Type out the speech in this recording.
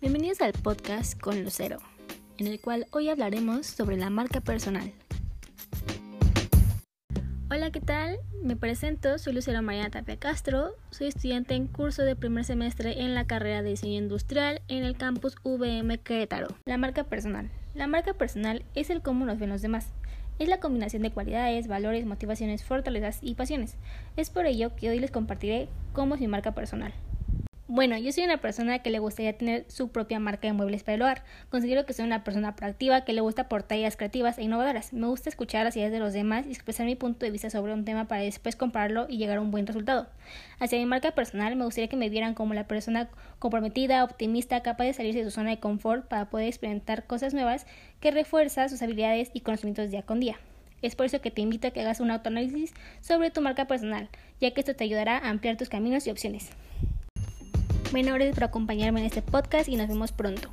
Bienvenidos al podcast con Lucero, en el cual hoy hablaremos sobre la marca personal. Hola, ¿qué tal? Me presento, soy Lucero Mariana Tapia Castro, soy estudiante en curso de primer semestre en la carrera de diseño industrial en el campus VM Querétaro. La marca personal. La marca personal es el cómo nos ven los demás. Es la combinación de cualidades, valores, motivaciones, fortalezas y pasiones. Es por ello que hoy les compartiré cómo es mi marca personal. Bueno, yo soy una persona que le gustaría tener su propia marca de muebles para el hogar. Considero que soy una persona proactiva que le gusta aportar ideas creativas e innovadoras. Me gusta escuchar las ideas de los demás y expresar mi punto de vista sobre un tema para después compararlo y llegar a un buen resultado. Hacia mi marca personal me gustaría que me vieran como la persona comprometida, optimista, capaz de salirse de su zona de confort para poder experimentar cosas nuevas que refuerza sus habilidades y conocimientos día con día. Es por eso que te invito a que hagas un autoanálisis sobre tu marca personal, ya que esto te ayudará a ampliar tus caminos y opciones menores por acompañarme en este podcast y nos vemos pronto.